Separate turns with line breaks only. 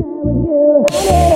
love with you, honey.